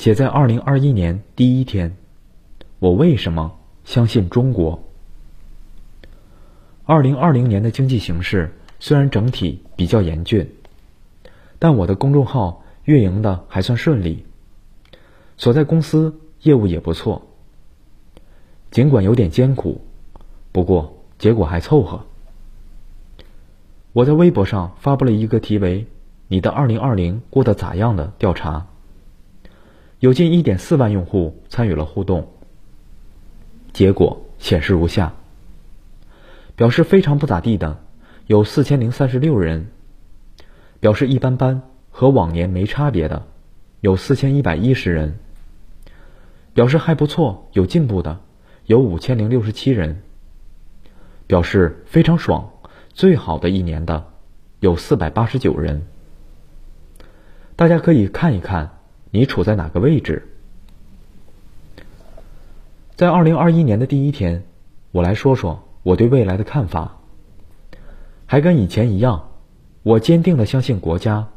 写在二零二一年第一天，我为什么相信中国？二零二零年的经济形势虽然整体比较严峻，但我的公众号运营的还算顺利，所在公司业务也不错。尽管有点艰苦，不过结果还凑合。我在微博上发布了一个题为“你的二零二零过得咋样”的调查，有近一点四万用户参与了互动。结果显示如下：表示非常不咋地的有四千零三十六人，表示一般般和往年没差别的有四千一百一十人，表示还不错有进步的有五千零六十七人，表示非常爽。最好的一年的有四百八十九人，大家可以看一看你处在哪个位置。在二零二一年的第一天，我来说说我对未来的看法。还跟以前一样，我坚定的相信国家，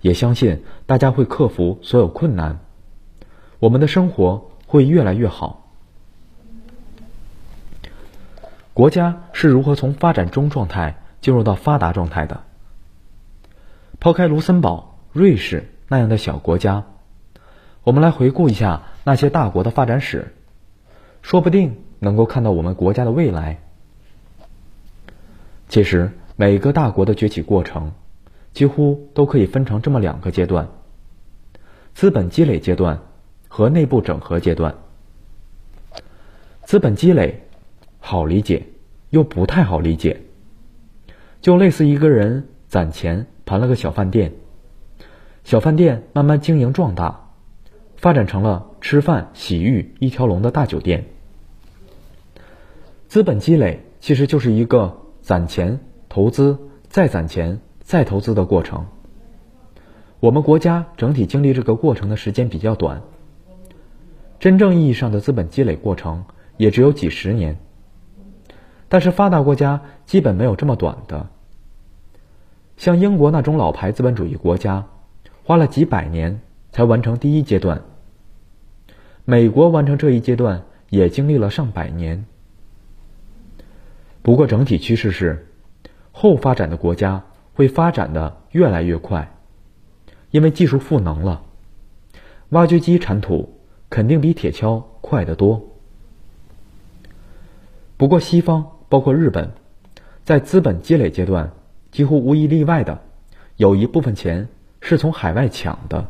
也相信大家会克服所有困难，我们的生活会越来越好。国家是如何从发展中状态进入到发达状态的？抛开卢森堡、瑞士那样的小国家，我们来回顾一下那些大国的发展史，说不定能够看到我们国家的未来。其实，每个大国的崛起过程，几乎都可以分成这么两个阶段：资本积累阶段和内部整合阶段。资本积累。好理解，又不太好理解，就类似一个人攒钱盘了个小饭店，小饭店慢慢经营壮大，发展成了吃饭洗浴一条龙的大酒店。资本积累其实就是一个攒钱、投资、再攒钱、再投资的过程。我们国家整体经历这个过程的时间比较短，真正意义上的资本积累过程也只有几十年。但是发达国家基本没有这么短的，像英国那种老牌资本主义国家，花了几百年才完成第一阶段。美国完成这一阶段也经历了上百年。不过整体趋势是，后发展的国家会发展的越来越快，因为技术赋能了，挖掘机铲土肯定比铁锹快得多。不过西方。包括日本，在资本积累阶段，几乎无一例外的，有一部分钱是从海外抢的。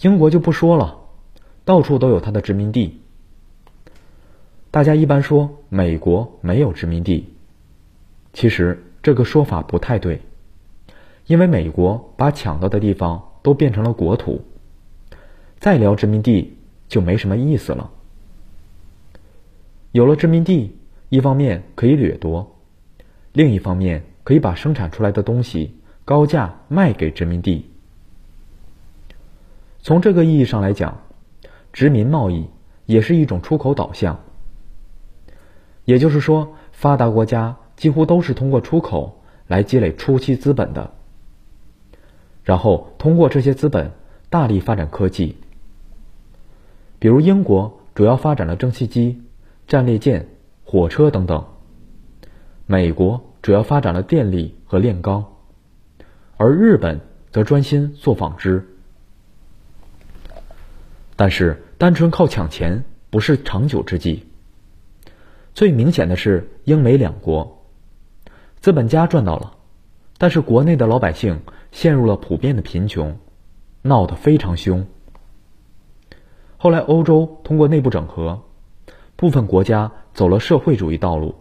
英国就不说了，到处都有它的殖民地。大家一般说美国没有殖民地，其实这个说法不太对，因为美国把抢到的地方都变成了国土，再聊殖民地就没什么意思了。有了殖民地。一方面可以掠夺，另一方面可以把生产出来的东西高价卖给殖民地。从这个意义上来讲，殖民贸易也是一种出口导向。也就是说，发达国家几乎都是通过出口来积累初期资本的，然后通过这些资本大力发展科技。比如英国主要发展了蒸汽机、战列舰。火车等等，美国主要发展了电力和炼钢，而日本则专心做纺织。但是，单纯靠抢钱不是长久之计。最明显的是英美两国，资本家赚到了，但是国内的老百姓陷入了普遍的贫穷，闹得非常凶。后来，欧洲通过内部整合。部分国家走了社会主义道路，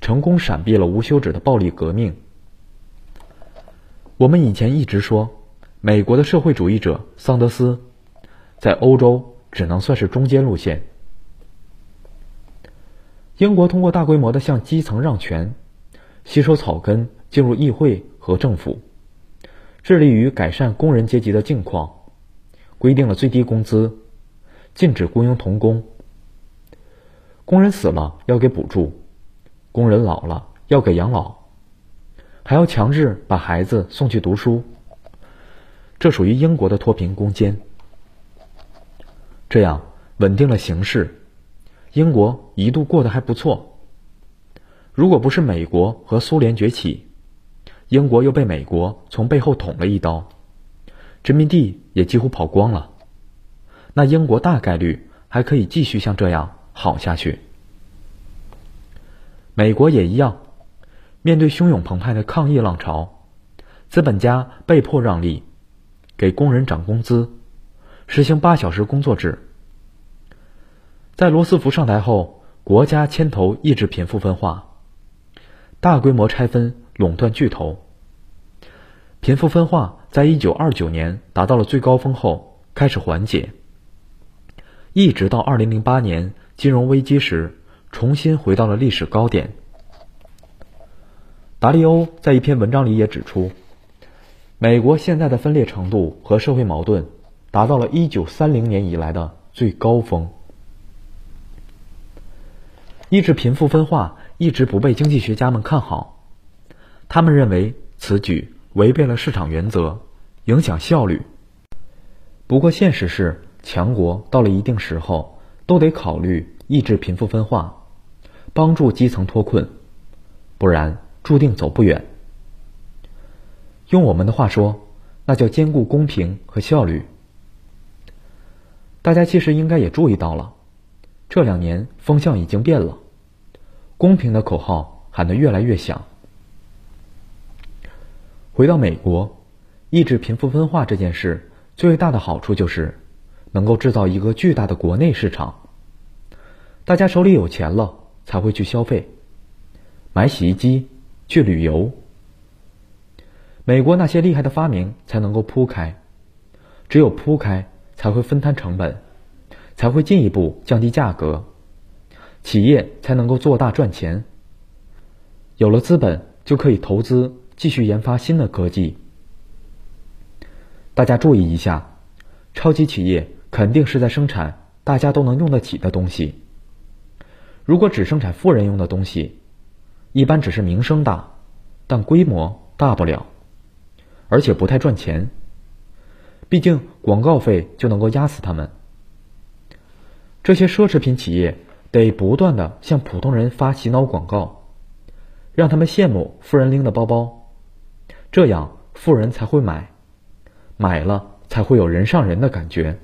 成功闪避了无休止的暴力革命。我们以前一直说，美国的社会主义者桑德斯，在欧洲只能算是中间路线。英国通过大规模的向基层让权，吸收草根进入议会和政府，致力于改善工人阶级的境况，规定了最低工资，禁止雇佣童工。工人死了要给补助，工人老了要给养老，还要强制把孩子送去读书。这属于英国的脱贫攻坚。这样稳定了形势，英国一度过得还不错。如果不是美国和苏联崛起，英国又被美国从背后捅了一刀，殖民地也几乎跑光了，那英国大概率还可以继续像这样好下去。美国也一样，面对汹涌澎湃的抗议浪潮，资本家被迫让利，给工人涨工资，实行八小时工作制。在罗斯福上台后，国家牵头抑制贫富分化，大规模拆分垄断巨头。贫富分化在一九二九年达到了最高峰后开始缓解，一直到二零零八年金融危机时。重新回到了历史高点。达利欧在一篇文章里也指出，美国现在的分裂程度和社会矛盾达到了一九三零年以来的最高峰。抑制贫富分化一直不被经济学家们看好，他们认为此举违背了市场原则，影响效率。不过，现实是，强国到了一定时候都得考虑抑制贫富分化。帮助基层脱困，不然注定走不远。用我们的话说，那叫兼顾公平和效率。大家其实应该也注意到了，这两年风向已经变了，公平的口号喊得越来越响。回到美国，抑制贫富分化这件事最大的好处就是能够制造一个巨大的国内市场，大家手里有钱了。才会去消费，买洗衣机，去旅游。美国那些厉害的发明才能够铺开，只有铺开才会分摊成本，才会进一步降低价格，企业才能够做大赚钱。有了资本，就可以投资继续研发新的科技。大家注意一下，超级企业肯定是在生产大家都能用得起的东西。如果只生产富人用的东西，一般只是名声大，但规模大不了，而且不太赚钱。毕竟广告费就能够压死他们。这些奢侈品企业得不断的向普通人发洗脑广告，让他们羡慕富人拎的包包，这样富人才会买，买了才会有人上人的感觉。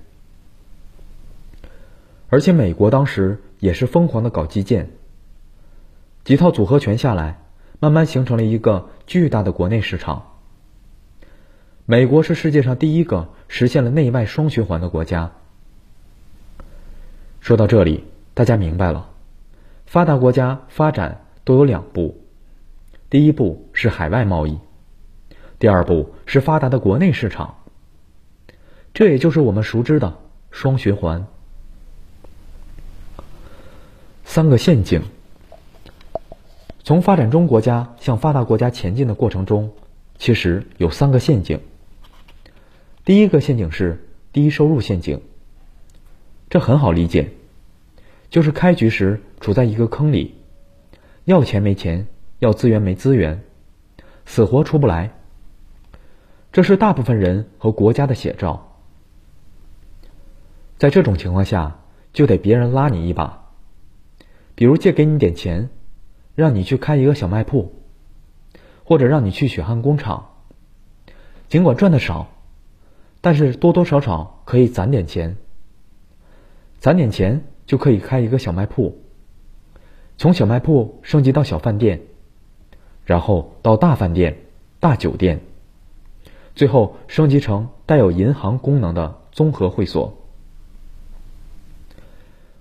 而且美国当时。也是疯狂的搞基建，几套组合拳下来，慢慢形成了一个巨大的国内市场。美国是世界上第一个实现了内外双循环的国家。说到这里，大家明白了，发达国家发展都有两步，第一步是海外贸易，第二步是发达的国内市场。这也就是我们熟知的双循环。三个陷阱。从发展中国家向发达国家前进的过程中，其实有三个陷阱。第一个陷阱是低收入陷阱，这很好理解，就是开局时处在一个坑里，要钱没钱，要资源没资源，死活出不来。这是大部分人和国家的写照。在这种情况下，就得别人拉你一把。比如借给你点钱，让你去开一个小卖铺，或者让你去血汗工厂。尽管赚的少，但是多多少少可以攒点钱。攒点钱就可以开一个小卖铺，从小卖铺升级到小饭店，然后到大饭店、大酒店，最后升级成带有银行功能的综合会所。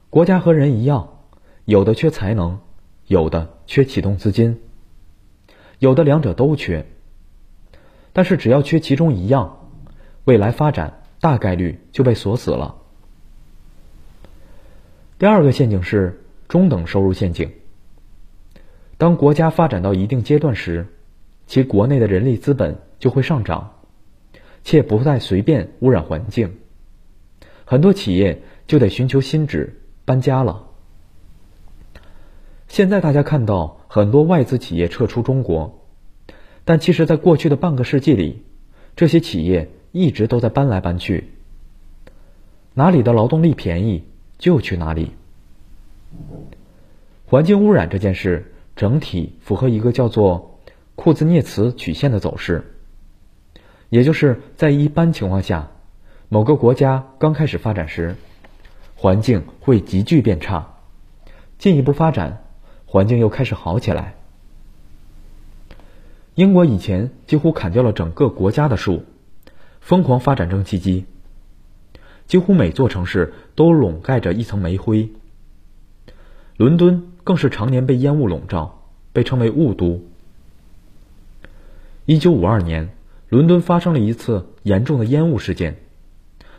国家和人一样。有的缺才能，有的缺启动资金，有的两者都缺。但是只要缺其中一样，未来发展大概率就被锁死了。第二个陷阱是中等收入陷阱。当国家发展到一定阶段时，其国内的人力资本就会上涨，且不再随便污染环境，很多企业就得寻求新址搬家了。现在大家看到很多外资企业撤出中国，但其实，在过去的半个世纪里，这些企业一直都在搬来搬去，哪里的劳动力便宜就去哪里。环境污染这件事整体符合一个叫做库兹涅茨曲线的走势，也就是在一般情况下，某个国家刚开始发展时，环境会急剧变差，进一步发展，环境又开始好起来。英国以前几乎砍掉了整个国家的树，疯狂发展蒸汽机，几乎每座城市都笼盖着一层煤灰。伦敦更是常年被烟雾笼罩，被称为“雾都”。一九五二年，伦敦发生了一次严重的烟雾事件，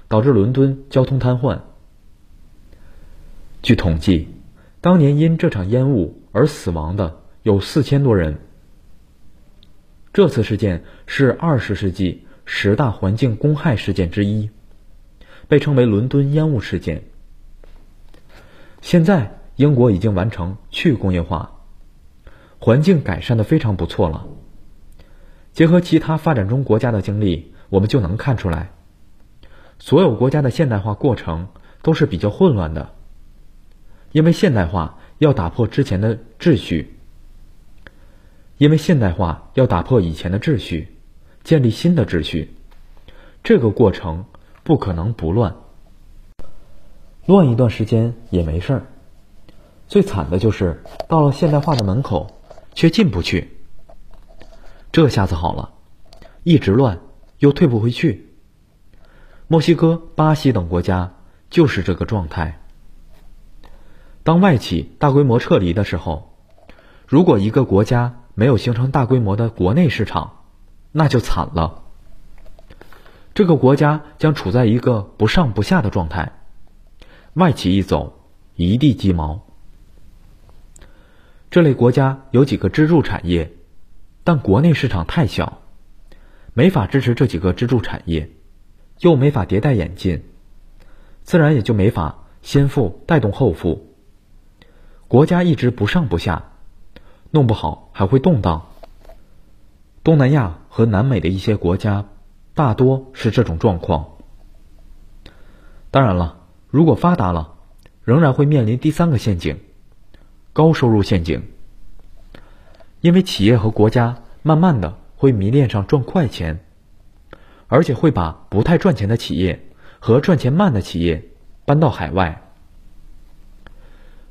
导致伦敦交通瘫痪。据统计，当年因这场烟雾而死亡的有四千多人。这次事件是二十世纪十大环境公害事件之一，被称为“伦敦烟雾事件”。现在，英国已经完成去工业化，环境改善的非常不错了。结合其他发展中国家的经历，我们就能看出来，所有国家的现代化过程都是比较混乱的，因为现代化要打破之前的秩序。因为现代化要打破以前的秩序，建立新的秩序，这个过程不可能不乱。乱一段时间也没事儿，最惨的就是到了现代化的门口却进不去。这下子好了，一直乱又退不回去。墨西哥、巴西等国家就是这个状态。当外企大规模撤离的时候，如果一个国家，没有形成大规模的国内市场，那就惨了。这个国家将处在一个不上不下的状态，外企一走，一地鸡毛。这类国家有几个支柱产业，但国内市场太小，没法支持这几个支柱产业，又没法迭代演进，自然也就没法先富带动后富，国家一直不上不下。弄不好还会动荡。东南亚和南美的一些国家，大多是这种状况。当然了，如果发达了，仍然会面临第三个陷阱——高收入陷阱。因为企业和国家慢慢的会迷恋上赚快钱，而且会把不太赚钱的企业和赚钱慢的企业搬到海外，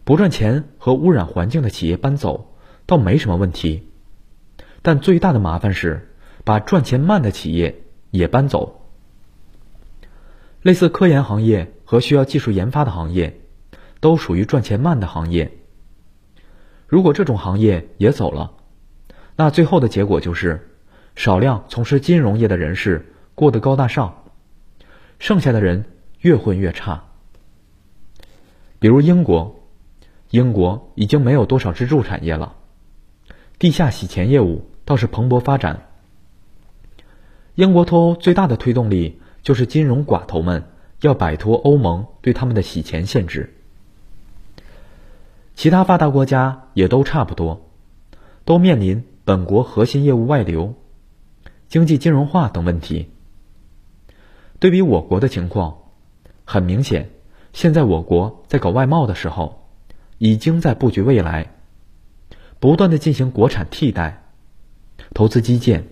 不赚钱和污染环境的企业搬走。倒没什么问题，但最大的麻烦是把赚钱慢的企业也搬走。类似科研行业和需要技术研发的行业，都属于赚钱慢的行业。如果这种行业也走了，那最后的结果就是少量从事金融业的人士过得高大上，剩下的人越混越差。比如英国，英国已经没有多少支柱产业了。地下洗钱业务倒是蓬勃发展。英国脱欧最大的推动力就是金融寡头们要摆脱欧盟对他们的洗钱限制。其他发达国家也都差不多，都面临本国核心业务外流、经济金融化等问题。对比我国的情况，很明显，现在我国在搞外贸的时候，已经在布局未来。不断的进行国产替代，投资基建，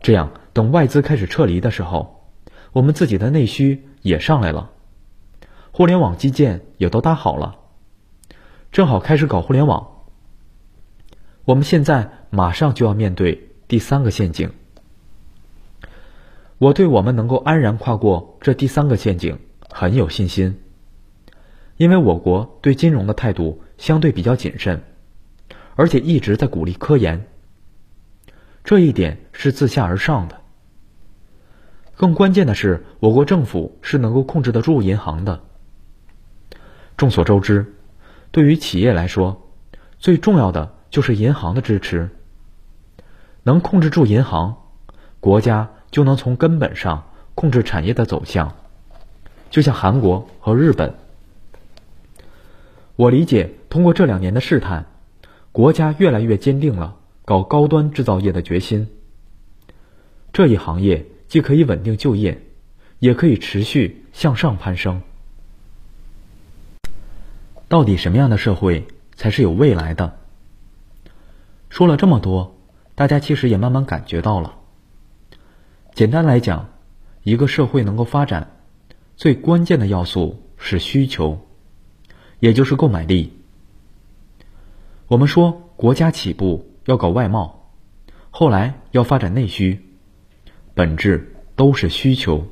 这样等外资开始撤离的时候，我们自己的内需也上来了，互联网基建也都搭好了，正好开始搞互联网。我们现在马上就要面对第三个陷阱，我对我们能够安然跨过这第三个陷阱很有信心，因为我国对金融的态度相对比较谨慎。而且一直在鼓励科研，这一点是自下而上的。更关键的是，我国政府是能够控制得住银行的。众所周知，对于企业来说，最重要的就是银行的支持。能控制住银行，国家就能从根本上控制产业的走向。就像韩国和日本，我理解，通过这两年的试探。国家越来越坚定了搞高端制造业的决心。这一行业既可以稳定就业，也可以持续向上攀升。到底什么样的社会才是有未来的？说了这么多，大家其实也慢慢感觉到了。简单来讲，一个社会能够发展，最关键的要素是需求，也就是购买力。我们说国家起步要搞外贸，后来要发展内需，本质都是需求。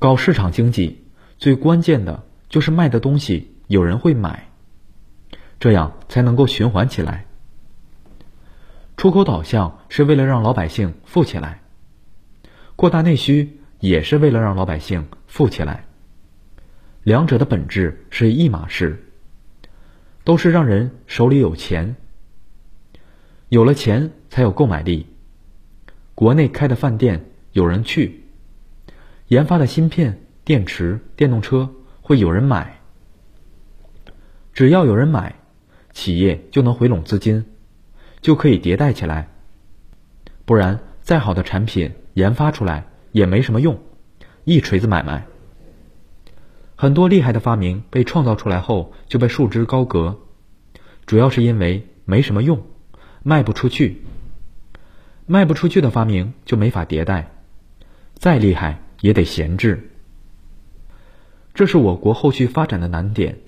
搞市场经济最关键的。就是卖的东西有人会买，这样才能够循环起来。出口导向是为了让老百姓富起来，扩大内需也是为了让老百姓富起来。两者的本质是一码事，都是让人手里有钱，有了钱才有购买力。国内开的饭店有人去，研发的芯片、电池、电动车。会有人买，只要有人买，企业就能回笼资金，就可以迭代起来。不然，再好的产品研发出来也没什么用，一锤子买卖。很多厉害的发明被创造出来后就被束之高阁，主要是因为没什么用，卖不出去。卖不出去的发明就没法迭代，再厉害也得闲置。这是我国后续发展的难点，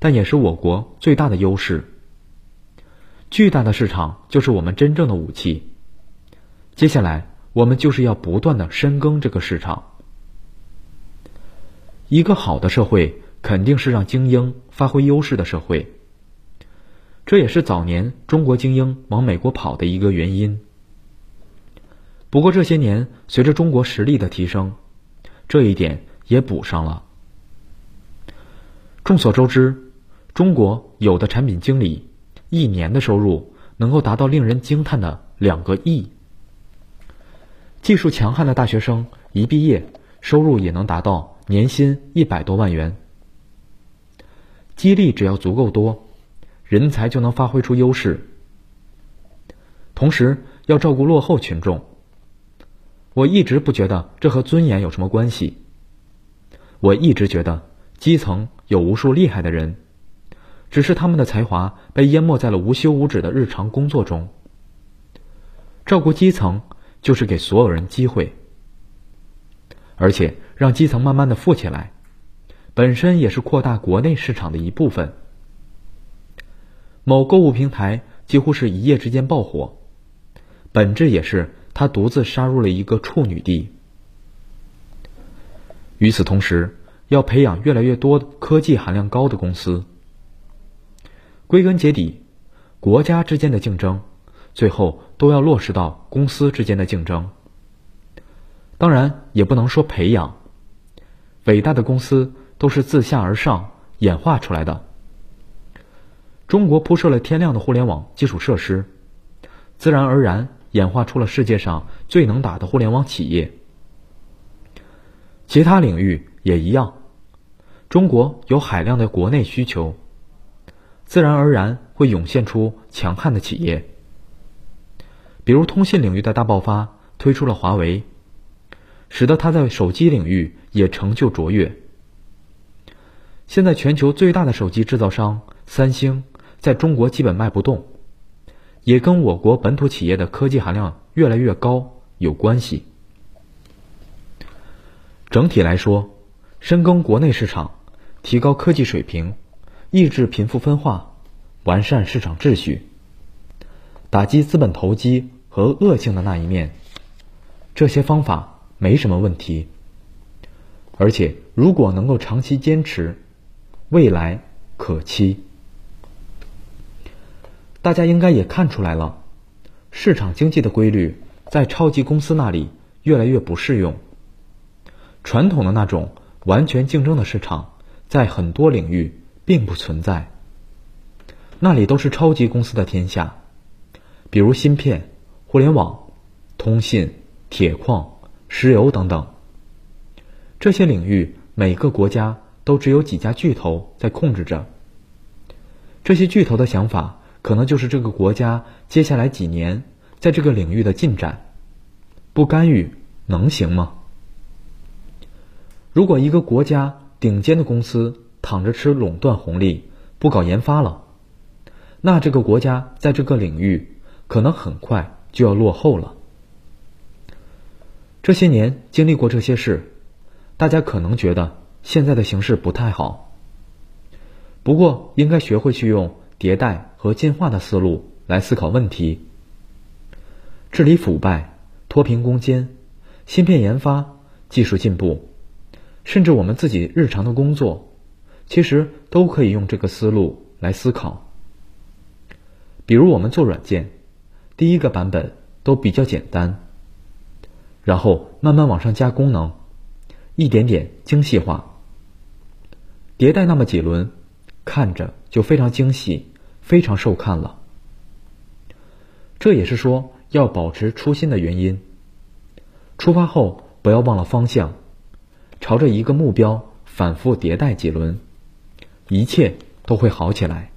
但也是我国最大的优势。巨大的市场就是我们真正的武器。接下来，我们就是要不断的深耕这个市场。一个好的社会，肯定是让精英发挥优势的社会。这也是早年中国精英往美国跑的一个原因。不过这些年，随着中国实力的提升，这一点也补上了。众所周知，中国有的产品经理一年的收入能够达到令人惊叹的两个亿。技术强悍的大学生一毕业，收入也能达到年薪一百多万元。激励只要足够多，人才就能发挥出优势。同时要照顾落后群众。我一直不觉得这和尊严有什么关系。我一直觉得基层。有无数厉害的人，只是他们的才华被淹没在了无休无止的日常工作中。照顾基层，就是给所有人机会，而且让基层慢慢的富起来，本身也是扩大国内市场的一部分。某购物平台几乎是一夜之间爆火，本质也是他独自杀入了一个处女地。与此同时。要培养越来越多科技含量高的公司。归根结底，国家之间的竞争，最后都要落实到公司之间的竞争。当然，也不能说培养，伟大的公司都是自下而上演化出来的。中国铺设了天量的互联网基础设施，自然而然演化出了世界上最能打的互联网企业。其他领域。也一样，中国有海量的国内需求，自然而然会涌现出强悍的企业。比如通信领域的大爆发，推出了华为，使得它在手机领域也成就卓越。现在全球最大的手机制造商三星，在中国基本卖不动，也跟我国本土企业的科技含量越来越高有关系。整体来说。深耕国内市场，提高科技水平，抑制贫富分化，完善市场秩序，打击资本投机和恶性的那一面，这些方法没什么问题。而且，如果能够长期坚持，未来可期。大家应该也看出来了，市场经济的规律在超级公司那里越来越不适用，传统的那种。完全竞争的市场在很多领域并不存在，那里都是超级公司的天下，比如芯片、互联网、通信、铁矿、石油等等。这些领域每个国家都只有几家巨头在控制着，这些巨头的想法可能就是这个国家接下来几年在这个领域的进展，不干预能行吗？如果一个国家顶尖的公司躺着吃垄断红利，不搞研发了，那这个国家在这个领域可能很快就要落后了。这些年经历过这些事，大家可能觉得现在的形势不太好。不过，应该学会去用迭代和进化的思路来思考问题，治理腐败、脱贫攻坚、芯片研发、技术进步。甚至我们自己日常的工作，其实都可以用这个思路来思考。比如我们做软件，第一个版本都比较简单，然后慢慢往上加功能，一点点精细化，迭代那么几轮，看着就非常精细，非常受看了。这也是说要保持初心的原因。出发后不要忘了方向。朝着一个目标反复迭代几轮，一切都会好起来。